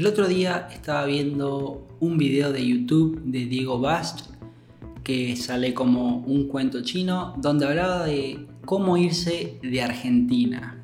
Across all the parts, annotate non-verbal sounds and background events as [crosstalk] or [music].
El otro día estaba viendo un video de YouTube de Diego Bast que sale como un cuento chino donde hablaba de cómo irse de Argentina.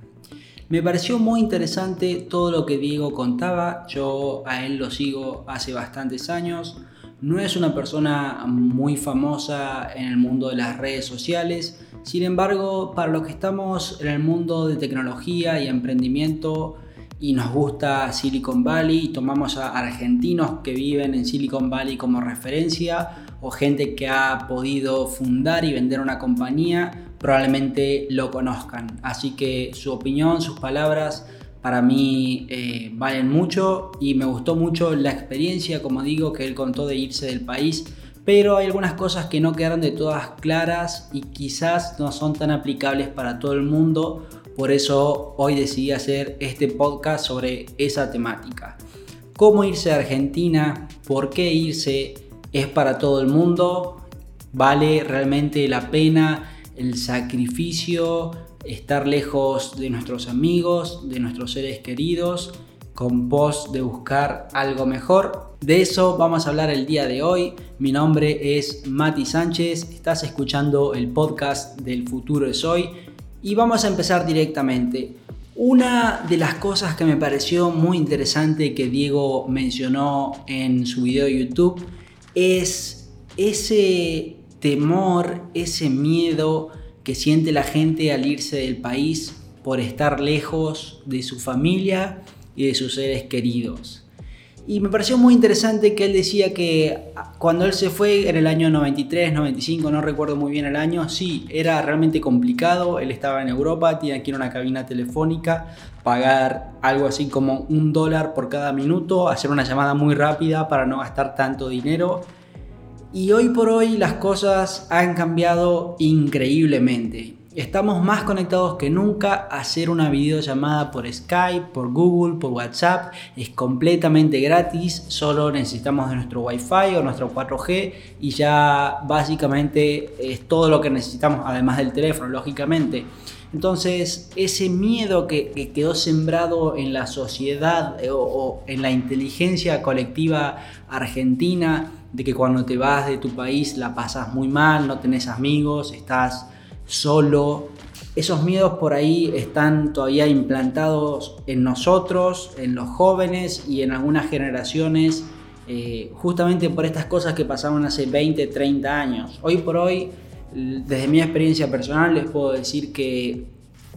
Me pareció muy interesante todo lo que Diego contaba, yo a él lo sigo hace bastantes años, no es una persona muy famosa en el mundo de las redes sociales, sin embargo, para los que estamos en el mundo de tecnología y emprendimiento y nos gusta Silicon Valley y tomamos a argentinos que viven en Silicon Valley como referencia o gente que ha podido fundar y vender una compañía, probablemente lo conozcan. Así que su opinión, sus palabras para mí eh, valen mucho y me gustó mucho la experiencia, como digo, que él contó de irse del país, pero hay algunas cosas que no quedaron de todas claras y quizás no son tan aplicables para todo el mundo, por eso hoy decidí hacer este podcast sobre esa temática. ¿Cómo irse a Argentina? ¿Por qué irse? ¿Es para todo el mundo? ¿Vale realmente la pena el sacrificio? estar lejos de nuestros amigos, de nuestros seres queridos, con pos de buscar algo mejor. De eso vamos a hablar el día de hoy. Mi nombre es Mati Sánchez, estás escuchando el podcast del futuro es hoy y vamos a empezar directamente. Una de las cosas que me pareció muy interesante que Diego mencionó en su video de YouTube es ese temor, ese miedo que siente la gente al irse del país por estar lejos de su familia y de sus seres queridos. Y me pareció muy interesante que él decía que cuando él se fue en el año 93, 95, no recuerdo muy bien el año, sí, era realmente complicado. Él estaba en Europa, tenía que ir a una cabina telefónica, pagar algo así como un dólar por cada minuto, hacer una llamada muy rápida para no gastar tanto dinero y hoy por hoy las cosas han cambiado increíblemente. Estamos más conectados que nunca. Hacer una videollamada por Skype, por Google, por WhatsApp es completamente gratis. Solo necesitamos de nuestro Wi-Fi o nuestro 4G y ya básicamente es todo lo que necesitamos, además del teléfono, lógicamente. Entonces, ese miedo que, quedó sembrado en la sociedad eh, o en la inteligencia colectiva argentina de que cuando te vas de tu país la pasas muy mal, no tenés amigos, estás solo. Esos miedos por ahí están todavía implantados en nosotros, en los jóvenes y en algunas generaciones, eh, justamente por estas cosas que pasaron hace 20, 30 años. Hoy por hoy, desde mi experiencia personal, les puedo decir que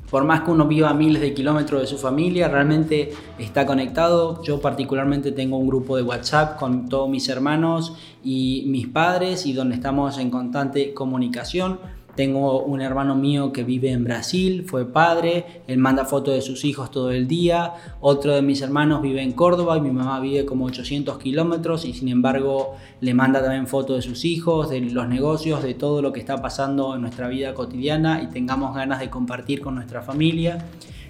por más que uno viva miles de kilómetros de su familia, realmente está conectado. Yo particularmente tengo un grupo de WhatsApp con todos mis hermanos y mis padres y donde estamos en constante comunicación tengo un hermano mío que vive en Brasil, fue padre, él manda fotos de sus hijos todo el día. Otro de mis hermanos vive en Córdoba y mi mamá vive como 800 kilómetros y sin embargo le manda también fotos de sus hijos, de los negocios, de todo lo que está pasando en nuestra vida cotidiana y tengamos ganas de compartir con nuestra familia.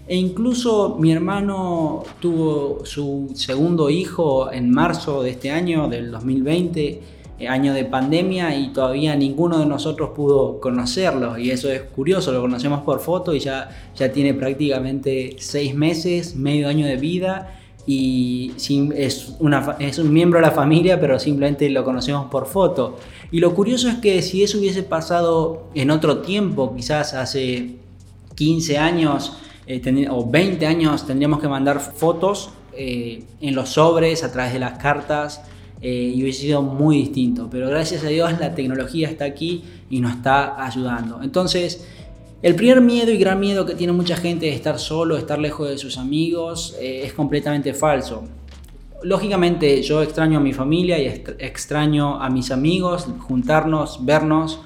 E incluso mi hermano tuvo su segundo hijo en marzo de este año, del 2020 eh, año de pandemia y todavía ninguno de nosotros pudo conocerlo y eso es curioso, lo conocemos por foto y ya, ya tiene prácticamente seis meses, medio año de vida y es, una, es un miembro de la familia pero simplemente lo conocemos por foto. Y lo curioso es que si eso hubiese pasado en otro tiempo, quizás hace 15 años eh, o 20 años, tendríamos que mandar fotos eh, en los sobres, a través de las cartas, eh, y hubiese sido muy distinto. Pero gracias a Dios la tecnología está aquí y nos está ayudando. Entonces, el primer miedo y gran miedo que tiene mucha gente de estar solo, estar lejos de sus amigos, eh, es completamente falso. Lógicamente yo extraño a mi familia y extraño a mis amigos, juntarnos, vernos,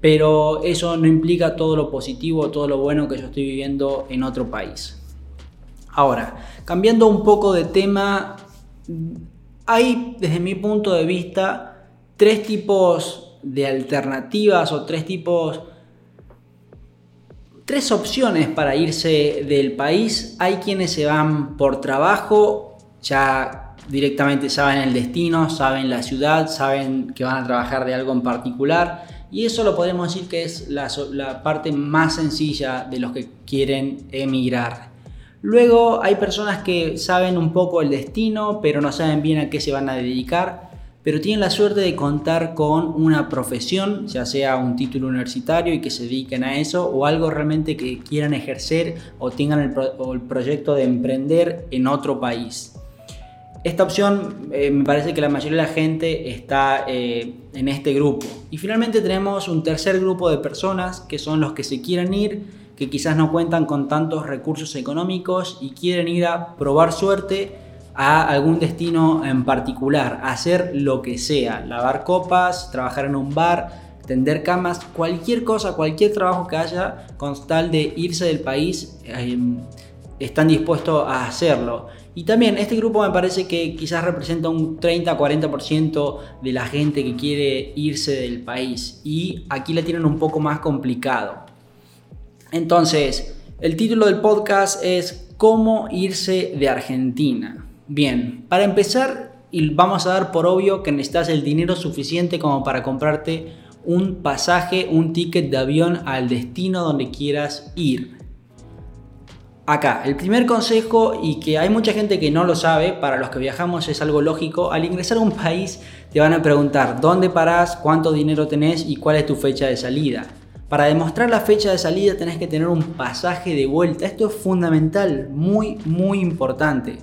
pero eso no implica todo lo positivo, todo lo bueno que yo estoy viviendo en otro país. Ahora, cambiando un poco de tema, hay, desde mi punto de vista, tres tipos de alternativas o tres tipos, tres opciones para irse del país. Hay quienes se van por trabajo, ya directamente saben el destino, saben la ciudad, saben que van a trabajar de algo en particular. Y eso lo podemos decir que es la, la parte más sencilla de los que quieren emigrar. Luego hay personas que saben un poco el destino, pero no saben bien a qué se van a dedicar, pero tienen la suerte de contar con una profesión, ya sea un título universitario y que se dediquen a eso, o algo realmente que quieran ejercer o tengan el, proyecto de emprender en otro país. Esta opción eh, me parece que la mayoría de la gente está eh, en este grupo. Y finalmente tenemos un tercer grupo de personas que son los que se quieren ir, que quizás no cuentan con tantos recursos económicos y quieren ir a probar suerte a algún destino en particular, hacer lo que sea, lavar copas, trabajar en un bar, tender camas, cualquier cosa, cualquier trabajo que haya, con tal de irse del país, eh, están dispuestos a hacerlo. Y también este grupo me parece que quizás representa un 30-40% de la gente que quiere irse del país. Y aquí la tienen un poco más complicado. Entonces, el título del podcast es ¿Cómo irse de Argentina? Bien, para empezar, vamos a dar por obvio que necesitas el dinero suficiente como para comprarte un pasaje, un ticket de avión al destino donde quieras ir. Acá, el primer consejo, y que hay mucha gente que no lo sabe, para los que viajamos es algo lógico, al ingresar a un país te van a preguntar dónde parás, cuánto dinero tenés y cuál es tu fecha de salida. Para demostrar la fecha de salida tenés que tener un pasaje de vuelta. Esto es fundamental, muy, muy importante.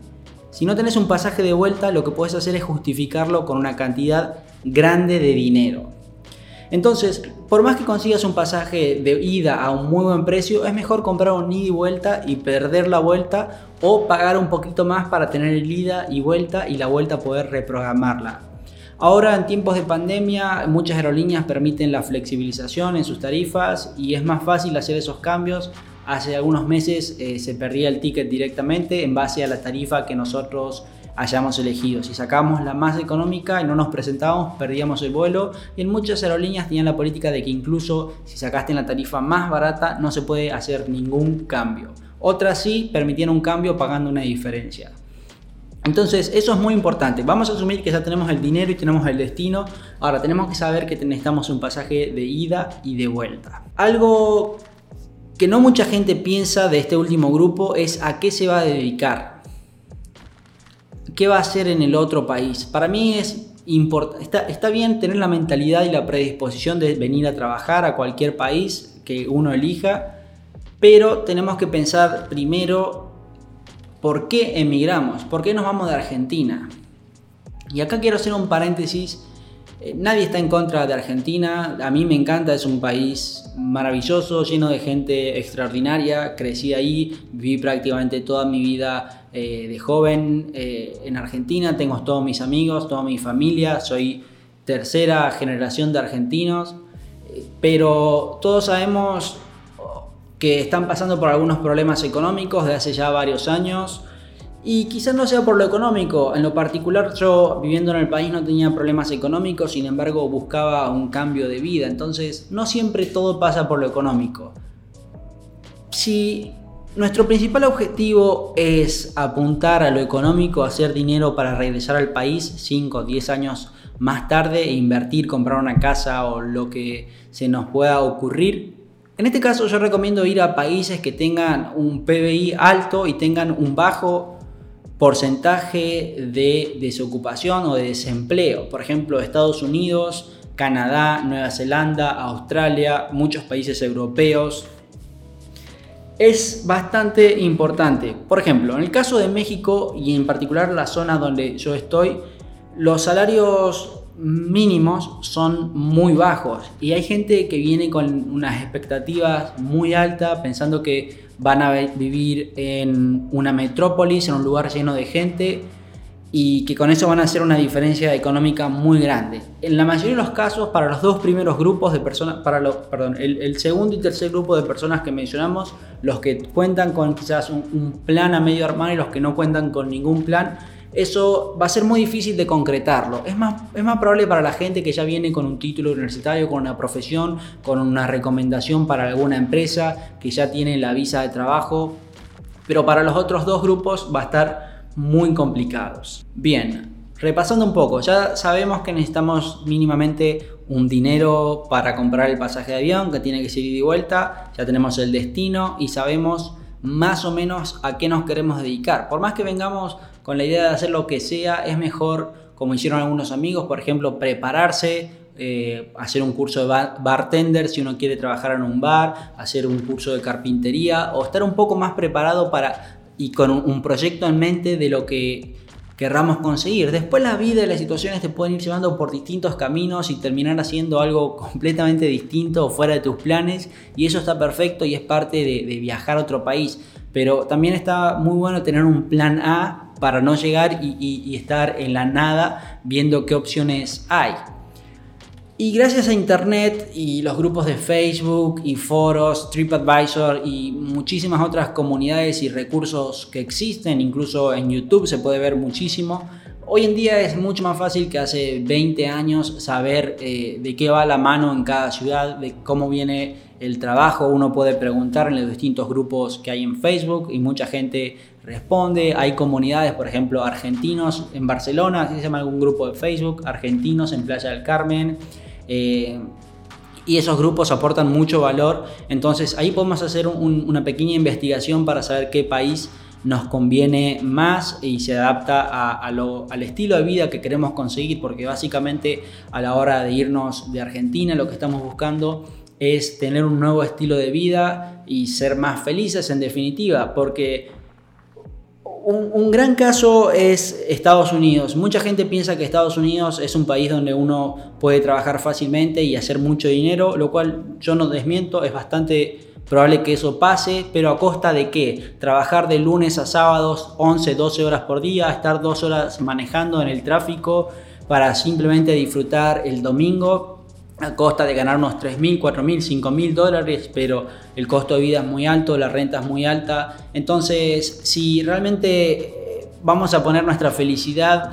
Si no tenés un pasaje de vuelta, lo que puedes hacer es justificarlo con una cantidad grande de dinero. Entonces, por más que consigas un pasaje de ida a un muy buen precio, es mejor comprar un ida y vuelta y perder la vuelta o pagar un poquito más para tener el ida y vuelta y la vuelta poder reprogramarla. Ahora en tiempos de pandemia muchas aerolíneas permiten la flexibilización en sus tarifas y es más fácil hacer esos cambios. Hace algunos meses eh, se perdía el ticket directamente en base a la tarifa que nosotros hayamos elegido. Si sacamos la más económica y no nos presentábamos, perdíamos el vuelo. Y en muchas aerolíneas tenían la política de que incluso si sacaste la tarifa más barata no se puede hacer ningún cambio. Otras sí permitían un cambio pagando una diferencia. Entonces, eso es muy importante. Vamos a asumir que ya tenemos el dinero y tenemos el destino. Ahora, tenemos que saber que necesitamos un pasaje de ida y de vuelta. Algo que no mucha gente piensa de este último grupo es a qué se va a dedicar qué va a hacer en el otro país. Para mí es está, está bien tener la mentalidad y la predisposición de venir a trabajar a cualquier país que uno elija, pero tenemos que pensar primero por qué emigramos, por qué nos vamos de Argentina. Y acá quiero hacer un paréntesis. Eh, nadie está en contra de Argentina, a mí me encanta, es un país maravilloso, lleno de gente extraordinaria, crecí ahí, viví prácticamente toda mi vida eh, de joven eh, en Argentina, tengo todos mis amigos, toda mi familia, soy tercera generación de argentinos, pero todos sabemos que están pasando por algunos problemas económicos de hace ya varios años. Y quizás no sea por lo económico, en lo particular yo viviendo en el país no tenía problemas económicos, sin embargo buscaba un cambio de vida, entonces no siempre todo pasa por lo económico. Si nuestro principal objetivo es apuntar a lo económico, hacer dinero para regresar al país 5 o 10 años más tarde e invertir, comprar una casa o lo que se nos pueda ocurrir. En este caso yo recomiendo ir a países que tengan un PBI alto y tengan un bajo porcentaje de desocupación o de desempleo. Por ejemplo, Estados Unidos, Canadá, Nueva Zelanda, Australia, muchos países europeos, es bastante importante. Por ejemplo, en el caso de México y en particular la zona donde yo estoy, los salarios mínimos son muy bajos y hay gente que viene con unas expectativas muy altas pensando que van a vivir en una metrópolis, en un lugar lleno de gente y que con eso van a hacer una diferencia económica muy grande. En la mayoría de los casos, para los dos primeros grupos de personas, para los, el, segundo y tercer grupo de personas que mencionamos, los que cuentan con quizás un, plan a medio armar y los que no cuentan con ningún plan, eso va a ser muy difícil de concretarlo. Es más, es más probable para la gente que ya viene con un título universitario, con una profesión, con una recomendación para alguna empresa, que ya tiene la visa de trabajo, pero para los otros dos grupos va a estar muy complicados. Bien, repasando un poco, ya sabemos que necesitamos mínimamente un dinero para comprar el pasaje de avión, que tiene que ser ida y vuelta, ya tenemos el destino y sabemos más o menos a qué nos queremos dedicar. Por más que vengamos con la idea de hacer lo que sea, es mejor, como hicieron algunos amigos, por ejemplo, prepararse, eh, hacer un curso de bartender si uno quiere trabajar en un bar, hacer un curso de carpintería o estar un poco más preparado para y con un proyecto en mente de lo que querramos conseguir. Después la vida y las situaciones te pueden ir llevando por distintos caminos y terminar haciendo algo [laughs] completamente distinto o fuera de tus planes y eso está perfecto y es parte de, viajar a otro país. Pero también está muy bueno tener un plan A para no llegar y estar en la nada viendo qué opciones hay. Y gracias a Internet y los grupos de Facebook y foros, TripAdvisor y muchísimas otras comunidades y recursos que existen, incluso en YouTube se puede ver muchísimo, hoy en día es mucho más fácil que hace 20 años saber eh, de qué va la mano en cada ciudad, de cómo viene el trabajo. Uno puede preguntar en los distintos grupos que hay en Facebook y mucha gente responde. Hay comunidades, por ejemplo, argentinos en Barcelona, así se llama algún grupo de Facebook, argentinos en Playa del Carmen. Eh, y esos grupos aportan mucho valor. Entonces ahí podemos hacer una pequeña investigación para saber qué país nos conviene más y se adapta al estilo de vida que queremos conseguir, porque básicamente a la hora de irnos de Argentina lo que estamos buscando es tener un nuevo estilo de vida y ser más felices en definitiva, porque un, gran caso es Estados Unidos. Mucha gente piensa que Estados Unidos es un país donde uno puede trabajar fácilmente y hacer mucho dinero, lo cual yo no desmiento, es bastante probable que eso pase, pero a costa de qué? Trabajar de lunes a sábados 11, 12 horas por día, estar dos horas manejando en el tráfico para simplemente disfrutar el domingo a costa de ganar unos 3.000, 4.000, 5.000 dólares, pero el costo de vida es muy alto, la renta es muy alta. Entonces, si realmente eh, vamos a poner nuestra felicidad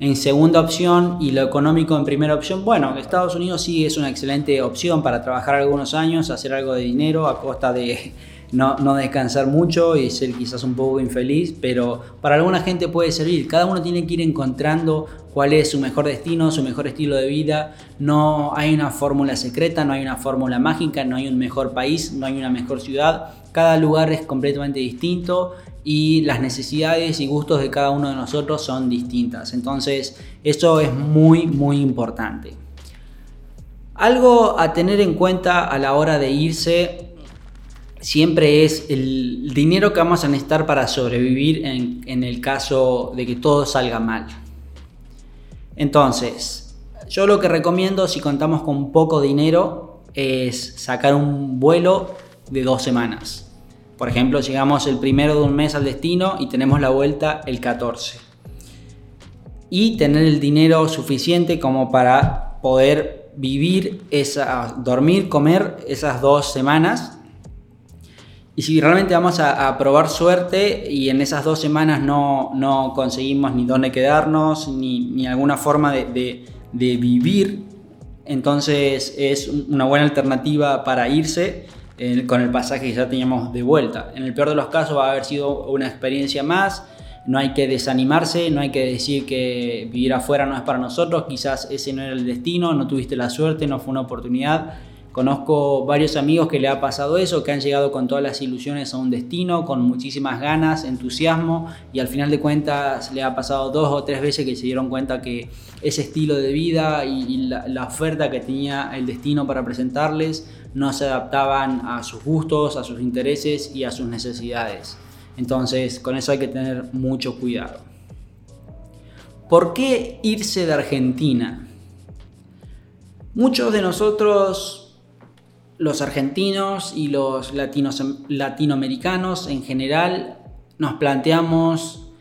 en segunda opción y lo económico en primera opción, bueno, Estados Unidos sí es una excelente opción para trabajar algunos años, hacer algo de dinero a costa de [laughs] no, no, descansar mucho y ser quizás un poco infeliz, pero para alguna gente puede servir. Cada uno tiene que ir encontrando cuál es su mejor destino, su mejor estilo de vida. No hay una fórmula secreta, no hay una fórmula mágica, no hay un mejor país, no hay una mejor ciudad. Cada lugar es completamente distinto y las necesidades y gustos de cada uno de nosotros son distintas. Entonces, eso es muy, muy importante. Algo a tener en cuenta a la hora de irse siempre es el dinero que vamos a necesitar para sobrevivir en, el caso de que todo salga mal. Entonces, yo lo que recomiendo si contamos con poco dinero es sacar un vuelo de dos semanas. Por ejemplo, llegamos el primero de un mes al destino y tenemos la vuelta el 14. Y tener el dinero suficiente como para poder vivir, esa, dormir, comer esas dos semanas y si realmente vamos a, probar suerte y en esas dos semanas no, no conseguimos ni dónde quedarnos, ni, ni alguna forma de, de, de, vivir, entonces es una buena alternativa para irse eh, con el pasaje que ya teníamos de vuelta. En el peor de los casos va a haber sido una experiencia más, no hay que desanimarse, no hay que decir que vivir afuera no es para nosotros, quizás ese no era el destino, no tuviste la suerte, no fue una oportunidad Conozco varios amigos que le ha pasado eso, que han llegado con todas las ilusiones a un destino, con muchísimas ganas, entusiasmo, y al final de cuentas le ha pasado dos o tres veces que se dieron cuenta que ese estilo de vida y, la, oferta que tenía el destino para presentarles no se adaptaban a sus gustos, a sus intereses y a sus necesidades. Entonces, con eso hay que tener mucho cuidado. ¿Por qué irse de Argentina? Muchos de nosotros los argentinos y los latinoamericanos en general nos planteamos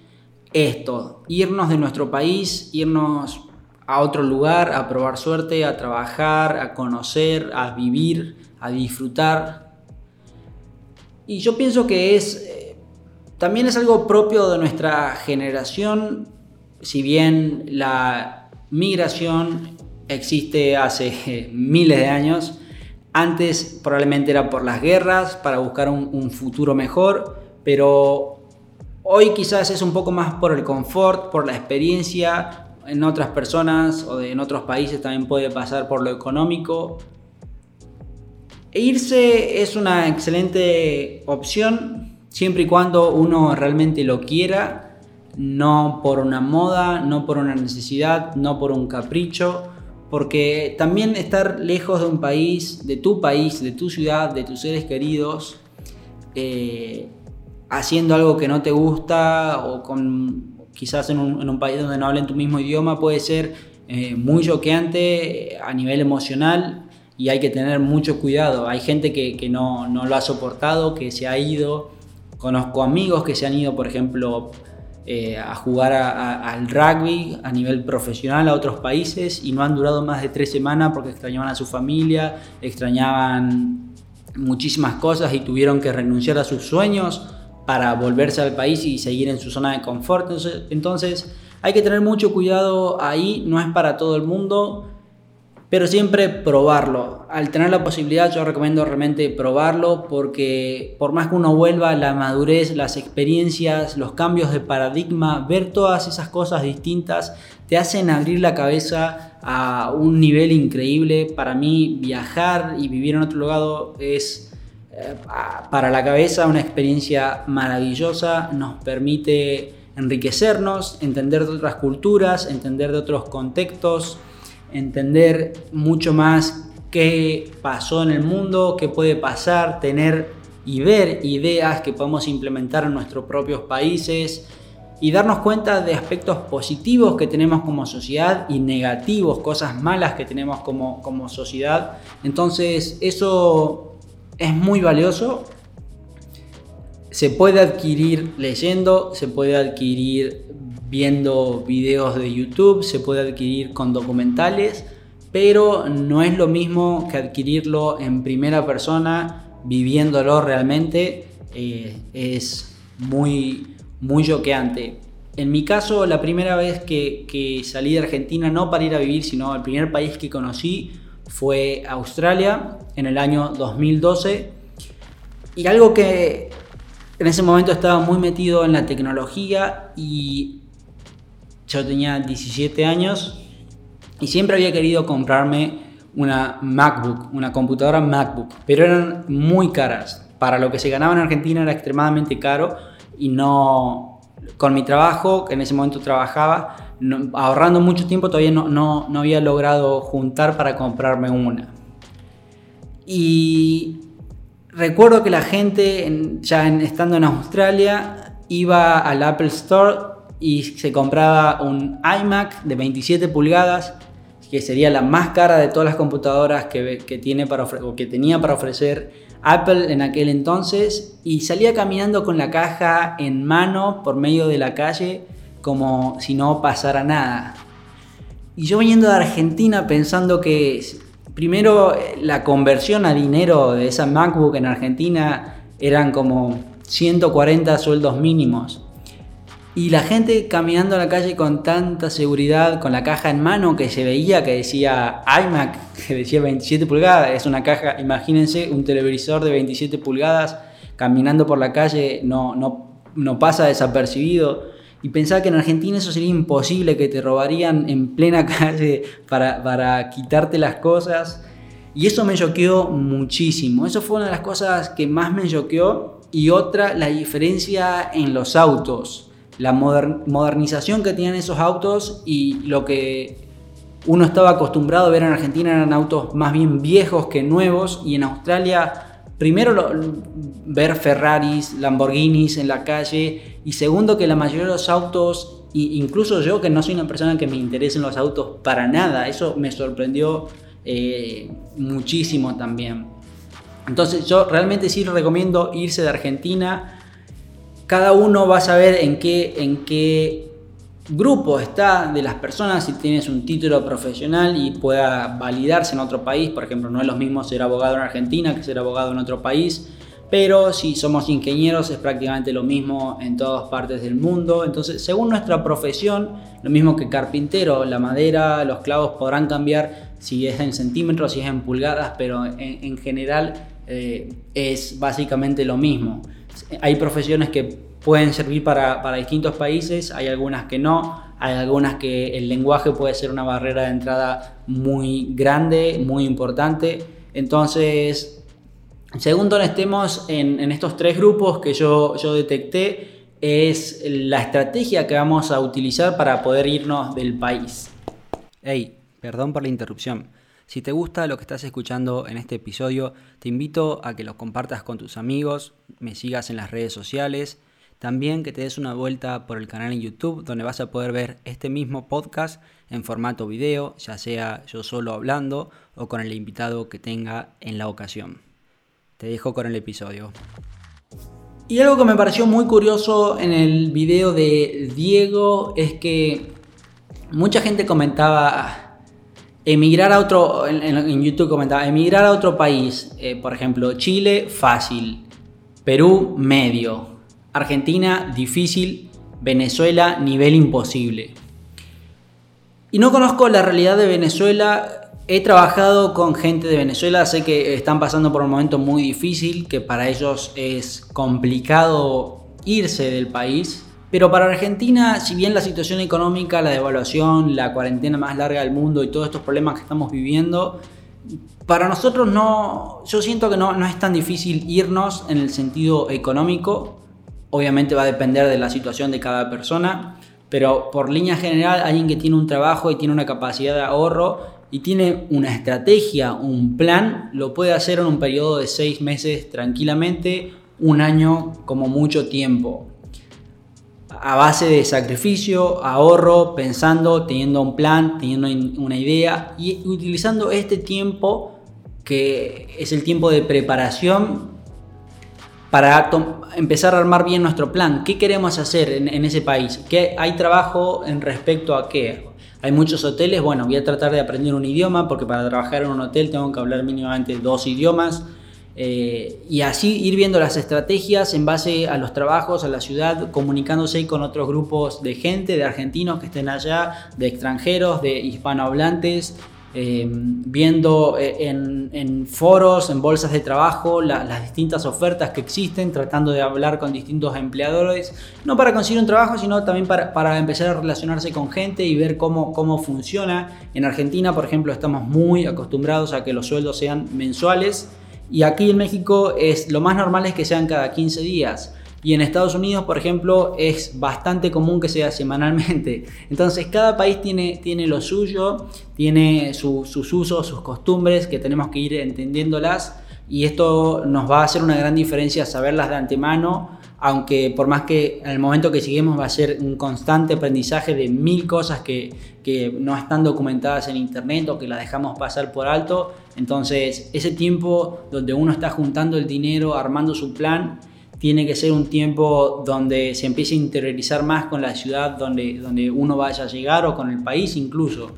esto, irnos de nuestro país, irnos a otro lugar, a probar suerte, a trabajar, a conocer, a vivir, a disfrutar. Y yo pienso que es eh, también es algo propio de nuestra generación, si bien la migración existe hace [laughs] miles de años, antes probablemente era por las guerras, para buscar un, futuro mejor, pero hoy quizás es un poco más por el confort, por la experiencia. En otras personas o en otros países también puede pasar por lo económico. E irse es una excelente opción, siempre y cuando uno realmente lo quiera, no por una moda, no por una necesidad, no por un capricho, porque también estar lejos de un país, de tu país, de tu ciudad, de tus seres queridos, eh, haciendo algo que no te gusta o quizás en un, país donde no hablen tu mismo idioma puede ser eh, muy choqueante a nivel emocional y hay que tener mucho cuidado. Hay gente que, no, lo ha soportado, que se ha ido. Conozco amigos que se han ido, por ejemplo, eh, a jugar al rugby a nivel profesional a otros países y no han durado más de tres semanas porque extrañaban a su familia, extrañaban muchísimas cosas y tuvieron que renunciar a sus sueños para volverse al país y seguir en su zona de confort. Entonces, entonces hay que tener mucho cuidado ahí, no es para todo el mundo pero siempre probarlo. Al tener la posibilidad yo recomiendo realmente probarlo porque por más que uno vuelva, la madurez, las experiencias, los cambios de paradigma, ver todas esas cosas distintas te hacen abrir la cabeza a un nivel increíble. Para mí viajar y vivir en otro lugar es eh, para la cabeza una experiencia maravillosa, nos permite enriquecernos, entender de otras culturas, entender de otros contextos entender mucho más qué pasó en el mundo, qué puede pasar, tener y ver ideas que podemos implementar en nuestros propios países y darnos cuenta de aspectos positivos que tenemos como sociedad y negativos, cosas malas que tenemos como, como sociedad. Entonces eso es muy valioso. Se puede adquirir leyendo, se puede adquirir viendo videos de YouTube, se puede adquirir con documentales, pero no es lo mismo que adquirirlo en primera persona, viviéndolo realmente, eh, es muy, muy choqueante. En mi caso, la primera vez que, que, salí de Argentina, no para ir a vivir, sino el primer país que conocí fue Australia en el año 2012. Y algo que en ese momento estaba muy metido en la tecnología y yo tenía 17 años y siempre había querido comprarme una MacBook, una computadora MacBook, pero eran muy caras. Para lo que se ganaba en Argentina era extremadamente caro y no, con mi trabajo, que en ese momento trabajaba, ahorrando mucho tiempo, todavía no, no, no, había logrado juntar para comprarme una. Y recuerdo que la gente, ya estando en Australia, iba al Apple Store y se compraba un iMac de 27 pulgadas, que sería la más cara de todas las computadoras que, que tenía para ofrecer Apple en aquel entonces, y salía caminando con la caja en mano por medio de la calle como si no pasara nada. Y yo viniendo de Argentina pensando que primero la conversión a dinero de esa MacBook en Argentina eran como 140 sueldos mínimos. Y la gente caminando a la calle con tanta seguridad, con la caja en mano que se veía que decía iMac, [laughs] que decía 27 pulgadas, es una caja, imagínense, un televisor de 27 pulgadas caminando por la calle no, no, no pasa desapercibido. Y pensaba que en Argentina eso sería imposible, que te robarían en plena [laughs] calle para, para quitarte las cosas. Y eso me choqueó muchísimo. Eso fue una de las cosas que más me choqueó. Y otra, la diferencia en los autos la modernización que tienen esos autos y lo que uno estaba acostumbrado a ver en Argentina eran autos más bien viejos que nuevos y en Australia primero ver Ferraris, Lamborghinis en la calle y segundo que la mayoría de los autos, incluso yo que no soy una persona que me interesen los autos para nada, eso me sorprendió eh, muchísimo también. Entonces yo realmente sí recomiendo irse de Argentina cada uno va a saber en qué, en qué grupo está de las personas, si tienes un título profesional y pueda validarse en otro país, por ejemplo, no es lo mismo ser abogado en Argentina que ser abogado en otro país, pero si somos ingenieros es prácticamente lo mismo en todas partes del mundo, entonces según nuestra profesión, lo mismo que carpintero, la madera, los clavos podrán cambiar si es en centímetros, si es en pulgadas, pero en, general eh, es básicamente lo mismo. Hay profesiones que pueden servir para, distintos países, hay algunas que no, hay algunas que el lenguaje puede ser una barrera de entrada muy grande, muy importante. Entonces, Según donde estemos en, estos tres grupos que yo, yo detecté, es la estrategia que vamos a utilizar para poder irnos del país. Hey, perdón por la interrupción. Si te gusta lo que estás escuchando en este episodio, te invito a que lo compartas con tus amigos, me sigas en las redes sociales, también que te des una vuelta por el canal en YouTube donde vas a poder ver este mismo podcast en formato video, ya sea yo solo hablando o con el invitado que tenga en la ocasión. Te dejo con el episodio. Y algo que me pareció muy curioso en el video de Diego es que mucha gente comentaba emigrar a otro, en, YouTube comentaba, emigrar a otro país, eh, por ejemplo, Chile, fácil, Perú, medio, Argentina, difícil, Venezuela, nivel imposible. Y no conozco la realidad de Venezuela. He trabajado con gente de Venezuela, sé que están pasando por un momento muy difícil, que para ellos es complicado irse del país. Pero para Argentina, si bien la situación económica, la devaluación, la cuarentena más larga del mundo y todos estos problemas que estamos viviendo, para nosotros no, yo siento que no, no es tan difícil irnos en el sentido económico. Obviamente va a depender de la situación de cada persona, pero por línea general, alguien que tiene un trabajo y tiene una capacidad de ahorro y tiene una estrategia, un plan, lo puede hacer en un periodo de seis meses tranquilamente, un año como mucho tiempo. A base de sacrificio, ahorro, pensando, teniendo un plan, teniendo una idea y utilizando este tiempo que es el tiempo de preparación para empezar a armar bien nuestro plan. ¿Qué queremos hacer en, ese país? ¿Qué hay trabajo en respecto a qué? Hay muchos hoteles, bueno, voy a tratar de aprender un idioma porque para trabajar en un hotel tengo que hablar mínimamente dos idiomas. Eh, y así ir viendo las estrategias en base a los trabajos, a la ciudad, comunicándose con otros grupos de gente, de argentinos que estén allá, de extranjeros, de hispanohablantes, eh, viendo eh, en, foros, en bolsas de trabajo, las distintas ofertas que existen, tratando de hablar con distintos empleadores, no para conseguir un trabajo, sino también para, empezar a relacionarse con gente y ver cómo, cómo funciona. En Argentina, por ejemplo, estamos muy acostumbrados a que los sueldos sean mensuales y aquí en México es lo más normal es que sean cada 15 días. Y en Estados Unidos, por ejemplo, es bastante común que sea semanalmente. [laughs] Entonces, cada país tiene, tiene lo suyo, tiene sus usos, sus costumbres, que tenemos que ir entendiéndolas. Y esto nos va a hacer una gran diferencia saberlas de antemano, aunque por más que en el momento que seguimos va a ser un constante aprendizaje de mil cosas que, que no están documentadas en internet o que las dejamos pasar por alto. Entonces, ese tiempo donde uno está juntando el dinero, armando su plan, tiene que ser un tiempo donde se empiece a interiorizar más con la ciudad donde, donde uno vaya a llegar o con el país incluso.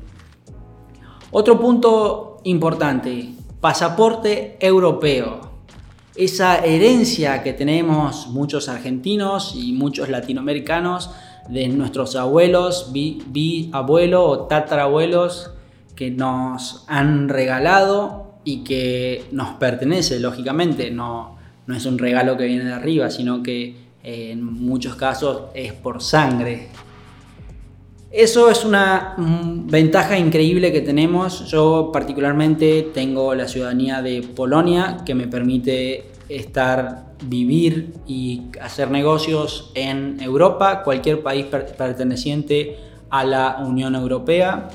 Otro punto importante, pasaporte europeo. Esa herencia que tenemos muchos argentinos y muchos latinoamericanos de nuestros abuelos, bi, abuelo o tatarabuelos que nos han regalado y que nos pertenece, lógicamente, no, no es un regalo que viene de arriba, sino que eh, en muchos casos es por sangre. Eso es una mm, ventaja increíble que tenemos. Yo particularmente tengo la ciudadanía de Polonia que me permite estar, vivir y hacer negocios en Europa, cualquier país perteneciente a la Unión Europea.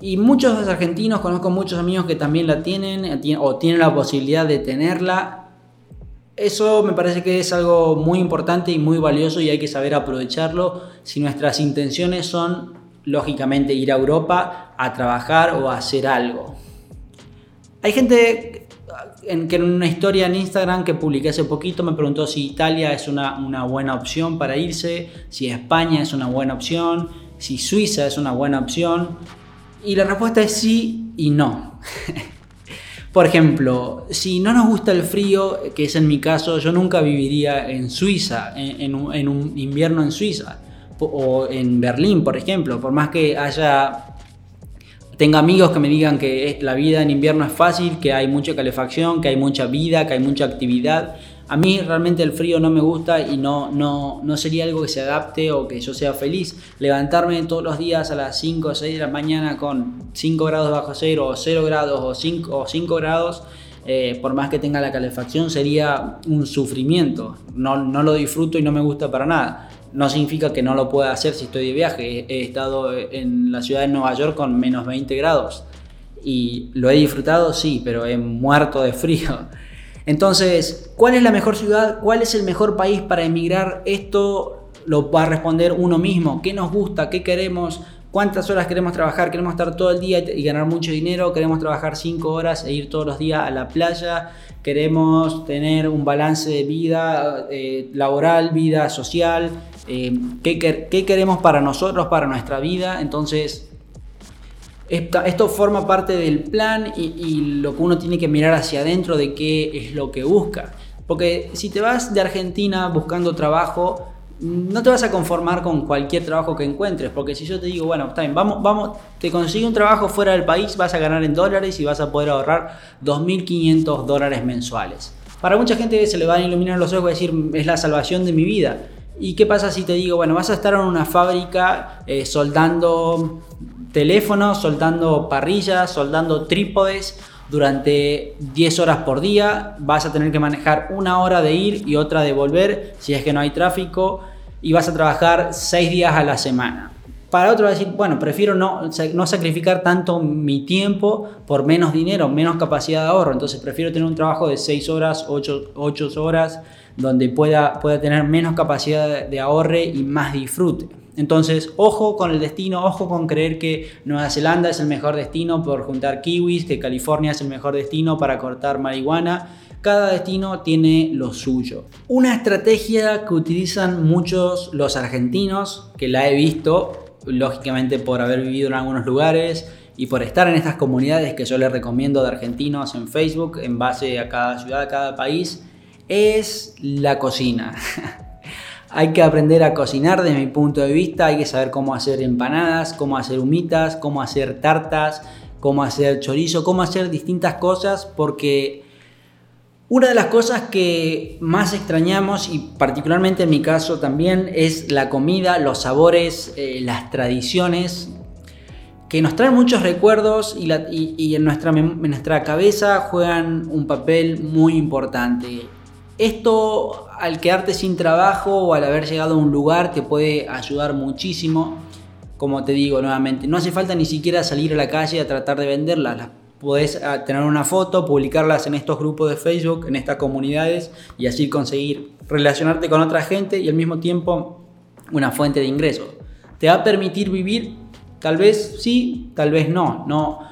Y muchos argentinos, conozco muchos amigos que también la tienen eh, o tienen la posibilidad de tenerla eso me parece que es algo muy importante y muy valioso y hay que saber aprovecharlo si nuestras intenciones son, lógicamente, ir a Europa a trabajar o hacer algo. Hay gente en, que en una historia en Instagram que publiqué hace poquito me preguntó si Italia es una, una buena opción para irse, si España es una buena opción, si Suiza es una buena opción. Y la respuesta es sí y no. [laughs] Por ejemplo, si no nos gusta el frío, que es en mi caso, yo nunca viviría en Suiza, en, un, invierno en Suiza, o en Berlín, por ejemplo, por más que haya tenga amigos que me digan que la vida en invierno es fácil, que hay mucha calefacción, que hay mucha vida, que hay mucha actividad. A mí realmente el frío no me gusta y no, no, no sería algo que se adapte o que yo sea feliz. Levantarme todos los días a las 5 o 6 de la mañana con 5 grados bajo cero o 0 grados o 5, o 5 grados eh, por más que tenga la calefacción, sería un sufrimiento. No, no lo disfruto y no me gusta para nada. No significa que no lo pueda hacer si estoy de viaje. He, estado en la ciudad de Nueva York con menos 20 grados y lo he disfrutado, sí, pero he muerto de frío. Entonces, ¿cuál es la mejor ciudad? ¿Cuál es el mejor país para emigrar? Esto lo va a responder uno mismo. ¿Qué nos gusta? ¿Qué queremos? ¿Cuántas horas queremos trabajar? ¿Queremos estar todo el día y ganar mucho dinero? ¿Queremos trabajar 5 horas e ir todos los días a la playa? ¿Queremos tener un balance de vida eh, laboral, vida social? Eh, ¿qué, ¿Qué queremos para nosotros, para nuestra vida? Entonces, esto forma parte del plan y, lo que uno tiene que mirar hacia adentro de qué es lo que busca. Porque si te vas de Argentina buscando trabajo, no te vas a conformar con cualquier trabajo que encuentres, porque si yo te digo, bueno, está bien, vamos, vamos, te consigo un trabajo fuera del país, vas a ganar en dólares y vas a poder ahorrar 2.500 dólares mensuales. Para mucha gente se le van a iluminar los ojos y decir, es la salvación de mi vida. ¿Y qué pasa si te digo, bueno, vas a estar en una fábrica eh, soldando teléfonos, soldando parrillas, soldando trípodes durante 10 horas por día. Vas a tener que manejar una hora de ir y otra de volver si es que no hay tráfico y vas a trabajar 6 días a la semana. Para otro decir, bueno, prefiero no, no sacrificar tanto mi tiempo por menos dinero, menos capacidad de ahorro. Entonces prefiero tener un trabajo de 6 horas, 8, 8 horas, donde pueda, pueda tener menos capacidad de ahorre y más disfrute. Entonces, ojo con el destino, ojo con creer que Nueva Zelanda es el mejor destino por juntar kiwis, que California es el mejor destino para cortar marihuana. Cada destino tiene lo suyo. Una estrategia que utilizan muchos los argentinos, que la he visto, lógicamente por haber vivido en algunos lugares y por estar en estas comunidades que yo les recomiendo de argentinos en Facebook, en base a cada ciudad, a cada país, es la cocina. [laughs] Hay que aprender a cocinar desde mi punto de vista, hay que saber cómo hacer empanadas, cómo hacer humitas, cómo hacer tartas, cómo hacer chorizo, cómo hacer distintas cosas, porque una de las cosas que más extrañamos, y particularmente en mi caso también, es la comida, los sabores, eh, las tradiciones, que nos traen muchos recuerdos y, en, nuestra, en nuestra cabeza juegan un papel muy importante. Esto al quedarte sin trabajo o al haber llegado a un lugar te puede ayudar muchísimo. Como te digo nuevamente, no hace falta ni siquiera salir a la calle a tratar de venderlas. Puedes ah, tener una foto, publicarlas en estos grupos de Facebook, en estas comunidades y así conseguir relacionarte con otra gente y al mismo tiempo una fuente de ingresos. ¿Te va a permitir vivir? Tal vez sí, tal vez no. no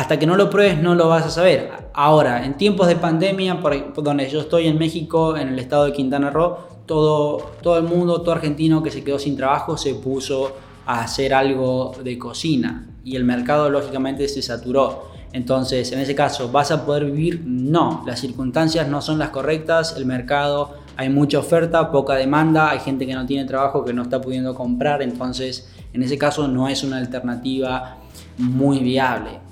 hasta que no lo pruebes no lo vas a saber. Ahora, en tiempos de pandemia, por, donde yo estoy en México, en el estado de Quintana Roo, todo, todo el mundo, todo argentino que se quedó sin trabajo se puso a hacer algo de cocina y el mercado lógicamente se saturó. Entonces, en ese caso, ¿vas a poder vivir? No, las circunstancias no son las correctas, el mercado, hay mucha oferta, poca demanda, hay gente que no tiene trabajo, que no está pudiendo comprar, entonces, en ese caso no es una alternativa muy viable.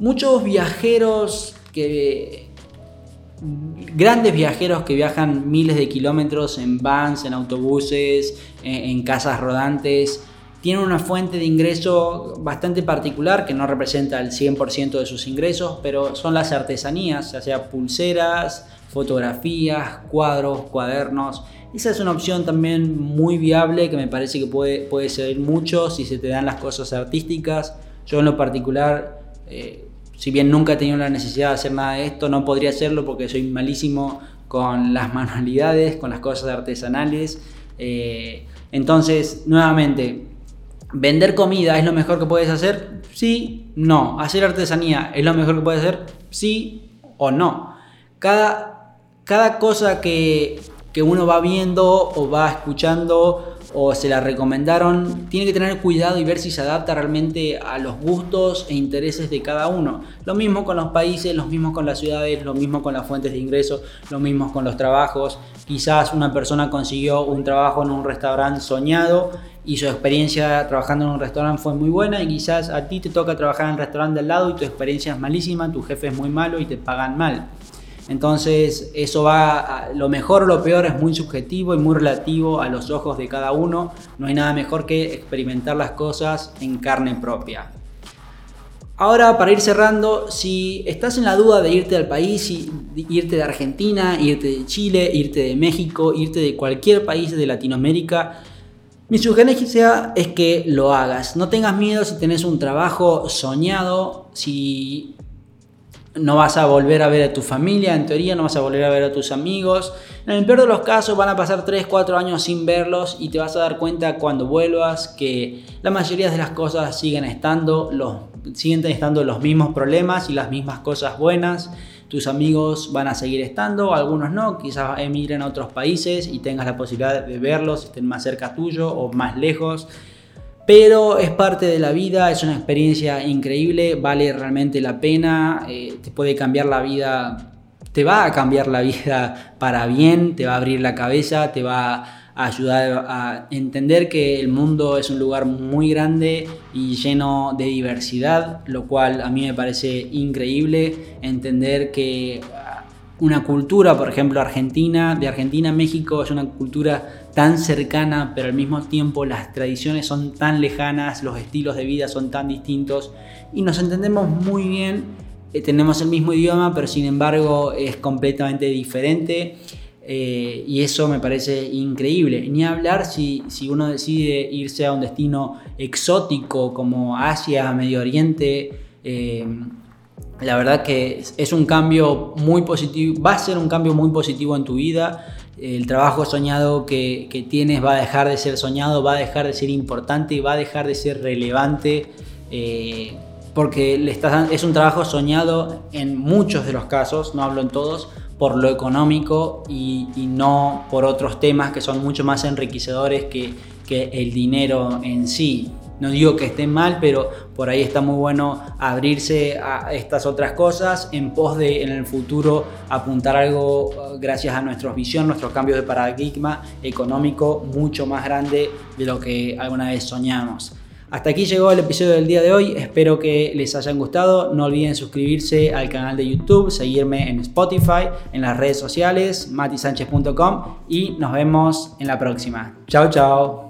Muchos viajeros que grandes viajeros que viajan miles de kilómetros en vans, en autobuses, en, casas rodantes, tienen una fuente de ingreso bastante particular que no representa el 100% de sus ingresos, pero son las artesanías, ya sea pulseras, fotografías, cuadros, cuadernos. Esa es una opción también muy viable que me parece que puede, puede servir mucho si se te dan las cosas artísticas. Yo en lo particular eh, si bien nunca he tenido la necesidad de hacer nada de esto, no podría hacerlo porque soy malísimo con las [laughs] manualidades, con las cosas artesanales. Eh, entonces, nuevamente, ¿vender comida es lo mejor que puedes hacer? Sí, no. ¿Hacer artesanía es lo mejor que puedes hacer? Sí o no. Cada, cada cosa que, que uno va viendo o va escuchando o se la recomendaron, tiene que tener cuidado y ver si se adapta realmente a los gustos e intereses de cada uno. Lo mismo con los países, lo mismo con las ciudades, lo mismo con las fuentes de ingresos, lo mismo con los trabajos. Quizás una persona consiguió un trabajo en un restaurante soñado y su experiencia trabajando en un restaurante fue muy buena y quizás a ti te toca trabajar en el restaurante al lado y tu experiencia es malísima, tu jefe es muy malo y te pagan mal. Entonces, eso va, lo mejor o lo peor es muy subjetivo y muy relativo a los ojos de cada uno. No hay nada mejor que experimentar las cosas en carne propia. Ahora, para ir cerrando, si estás en la duda de irte al país, irte de Argentina, irte de Chile, irte de México, irte de cualquier país de Latinoamérica, mi sugerencia es que lo hagas. No tengas miedo si tenés un trabajo soñado, si no vas a volver a ver a tu familia, en teoría no vas a volver a ver a tus amigos. En el peor de los casos van a pasar 3, 4 años sin verlos y te vas a dar cuenta cuando vuelvas que la mayoría de las cosas siguen estando, los, siguen estando los mismos problemas y las mismas cosas buenas. Tus amigos van a seguir estando, algunos no, quizás emigren a otros países y tengas la posibilidad de verlos, estén más cerca tuyo o más lejos pero es parte de la vida, es una experiencia increíble, vale realmente la pena, eh, te puede cambiar la vida, te va a cambiar la [laughs] vida para bien, te va a abrir la cabeza, te va a ayudar a entender que el mundo es un lugar muy grande y lleno de diversidad, lo cual a mí me parece increíble entender que una cultura, por ejemplo, Argentina, de Argentina a México es una cultura tan cercana, pero al mismo tiempo las tradiciones son tan lejanas, los estilos de vida son tan distintos y nos entendemos muy bien, eh, tenemos el mismo idioma, pero sin embargo es completamente diferente. Eh, y eso me parece increíble. Ni hablar si, si, uno decide irse a un destino exótico como Asia, Medio Oriente, eh, la verdad que es un cambio muy positivo, va a ser un cambio muy positivo en tu vida. El trabajo soñado que, tienes va a dejar de ser soñado, va a dejar de ser importante, va a dejar de ser relevante, eh, porque le estás, es un trabajo soñado en muchos de los casos, no hablo en todos, por lo económico y, no por otros temas que son mucho más enriquecedores que, que el dinero en sí. No digo que esté mal, pero por ahí está muy bueno abrirse a estas otras cosas en pos de en el futuro apuntar algo uh, gracias a nuestra visión, nuestros cambios de paradigma económico mucho más grande de lo que alguna vez soñamos. Hasta aquí llegó el episodio del día de hoy, espero que les hayan gustado, no olviden suscribirse al canal de YouTube, seguirme en Spotify, en las redes sociales, matisanchez.com y nos vemos en la próxima. Chao, chao.